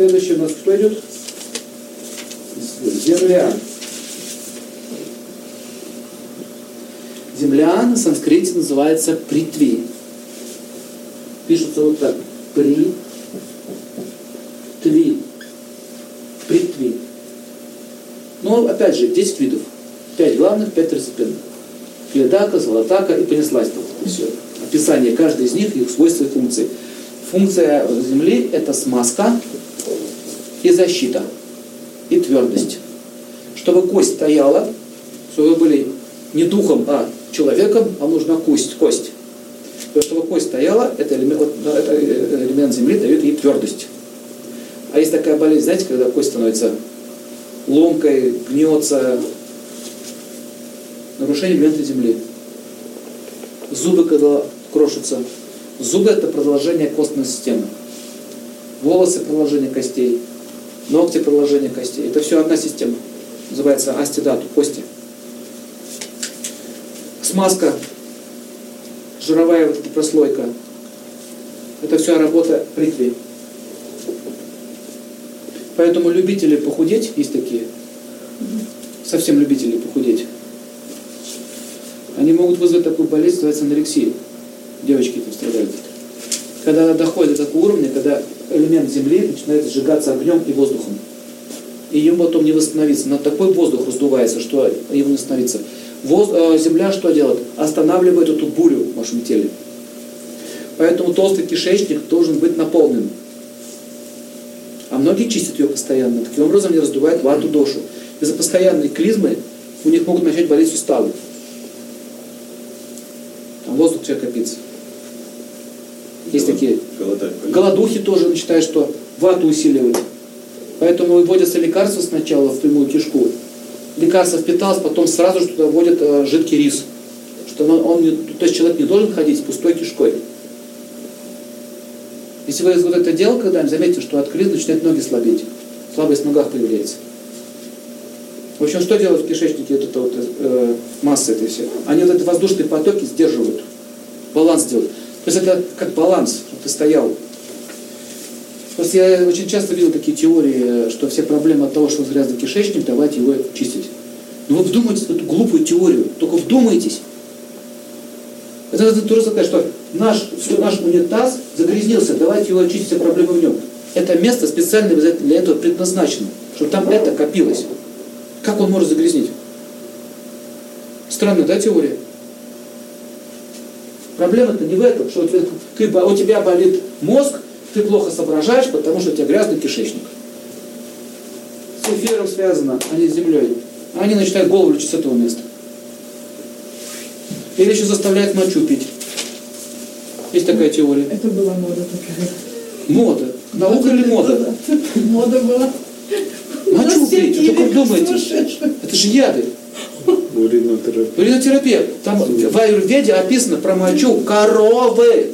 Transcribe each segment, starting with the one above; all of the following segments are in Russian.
следующий у нас кто идет? Земля. Земля на санскрите называется притви. Пишется вот так. При тви. Притви. Но опять же, 10 видов. 5 главных, 5 второстепенных. Кледака, золотака и понеслась там. Все. Описание каждой из них, их свойства и функции. Функция Земли – это смазка и защита, и твердость. Чтобы кость стояла, чтобы вы были не духом, а человеком, а нужна кость. кость. То, чтобы кость стояла, это элемент, это элемент Земли дает ей твердость. А есть такая болезнь, знаете, когда кость становится ломкой, гнется, нарушение элемента Земли. Зубы, когда крошатся. Зубы – это продолжение костной системы. Волосы – продолжение костей. Ногти – продолжение костей. Это все одна система. Называется астидату, кости. Смазка, жировая вот эта прослойка. Это все работа бритвы. Поэтому любители похудеть, есть такие, совсем любители похудеть, они могут вызвать такую болезнь, называется анорексия. Девочки этим страдают. Когда она доходит до такого уровня, когда элемент Земли начинает сжигаться огнем и воздухом. И ему потом не восстановиться. На такой воздух раздувается, что ему не восстановиться. Воз, э, земля что делает? Останавливает эту бурю в вашем теле. Поэтому толстый кишечник должен быть наполнен. А многие чистят ее постоянно. Таким образом они раздувают вату дошу. Из-за постоянной клизмы у них могут начать болеть суставы. Там воздух все копится. Есть такие голодухи тоже начинают, что вату усиливать. Поэтому выводятся лекарства сначала в прямую кишку. Лекарство впиталось, потом сразу же туда вводят э, жидкий рис. Что он, он то есть человек не должен ходить с пустой кишкой. Если вы вот это делал когда-нибудь, заметьте, что от криза начинают ноги слабеть. Слабость в ногах появляется. В общем, что делают в кишечнике вот эта вот, э, масса этой все? Они вот эти воздушные потоки сдерживают, баланс делают. То есть это как баланс, чтобы ты стоял. Просто я очень часто видел такие теории, что все проблемы от того, что грязный кишечник, давайте его чистить. Но вы вдумайтесь в эту глупую теорию, только вдумайтесь. Это, это тоже сказать, что наш, наш унитаз загрязнился, давайте его очистить, все проблемы в нем. Это место специально для этого предназначено, чтобы там это копилось. Как он может загрязнить? Странная, да, теория? Проблема-то не в этом, что ты, у тебя болит мозг, ты плохо соображаешь, потому что у тебя грязный кишечник. С эфиром связано, а не с землей. Они начинают голову лечить с этого места. Или еще заставляют мочу пить. Есть такая теория. Это была мода такая. Мода. Наука или мода? Мода была. Мочу пить, что вы думаете? Это же яды. Уринотерапия. Уринотерапия. Там в аюрведе описано про мочу коровы.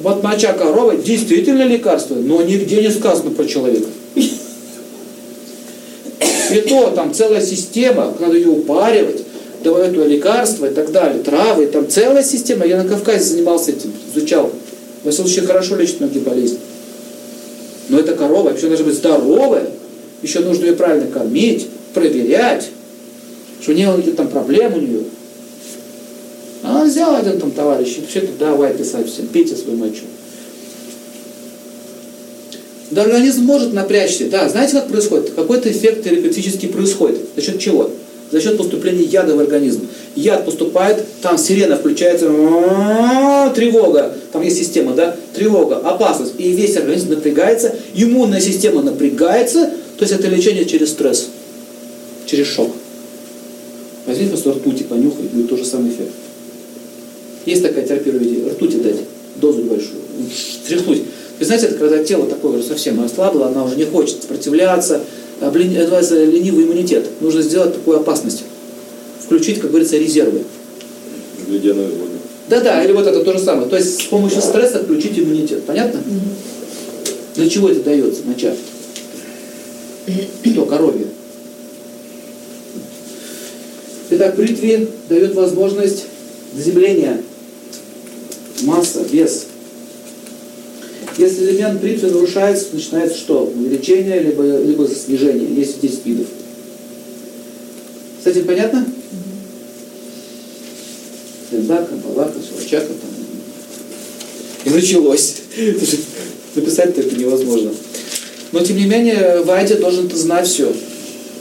Вот моча коровы действительно лекарство, но нигде не сказано про человека. И то там целая система, надо ее упаривать, давать это лекарство и так далее, травы, там целая система. Я на Кавказе занимался этим, изучал. В этом случае хорошо лечит многие болезни. Но эта корова вообще должна быть здоровая, еще нужно ее правильно кормить, проверять, что не было каких-то там проблем у нее. А он взял один там товарищ, и все это давай писать всем, пейте свою мочу. Да, организм может напрячься. Да, знаете, как происходит? Какой-то эффект терапевтический происходит. За счет чего? За счет поступления яда в организм. Яд поступает, там сирена включается, тревога, там есть система, да, тревога, опасность, и весь организм напрягается, иммунная система напрягается, то есть это лечение через стресс, через шок. Просто ртути, понюхай, будет тот же самый эффект. Есть такая терапия в ртути дать, дозу большую, тряхнуть. Вы знаете, это когда тело такое уже совсем ослабло, она уже не хочет сопротивляться, называется ленивый иммунитет. Нужно сделать такую опасность. Включить, как говорится, резервы. Ледяной воду. Да-да, или вот это то же самое. То есть с помощью стресса включить иммунитет. Понятно? Для чего это дается, моча? Что, коровье? Итак, бритве дает возможность заземления. Масса, вес. Если элемент припси нарушается, начинается что? Увеличение, либо, либо снижение. Есть 10 видов. С этим понятно? Дака, Балака, Сурачака там. И началось. Написать-то это невозможно. Но тем не менее, Вадя должен знать все.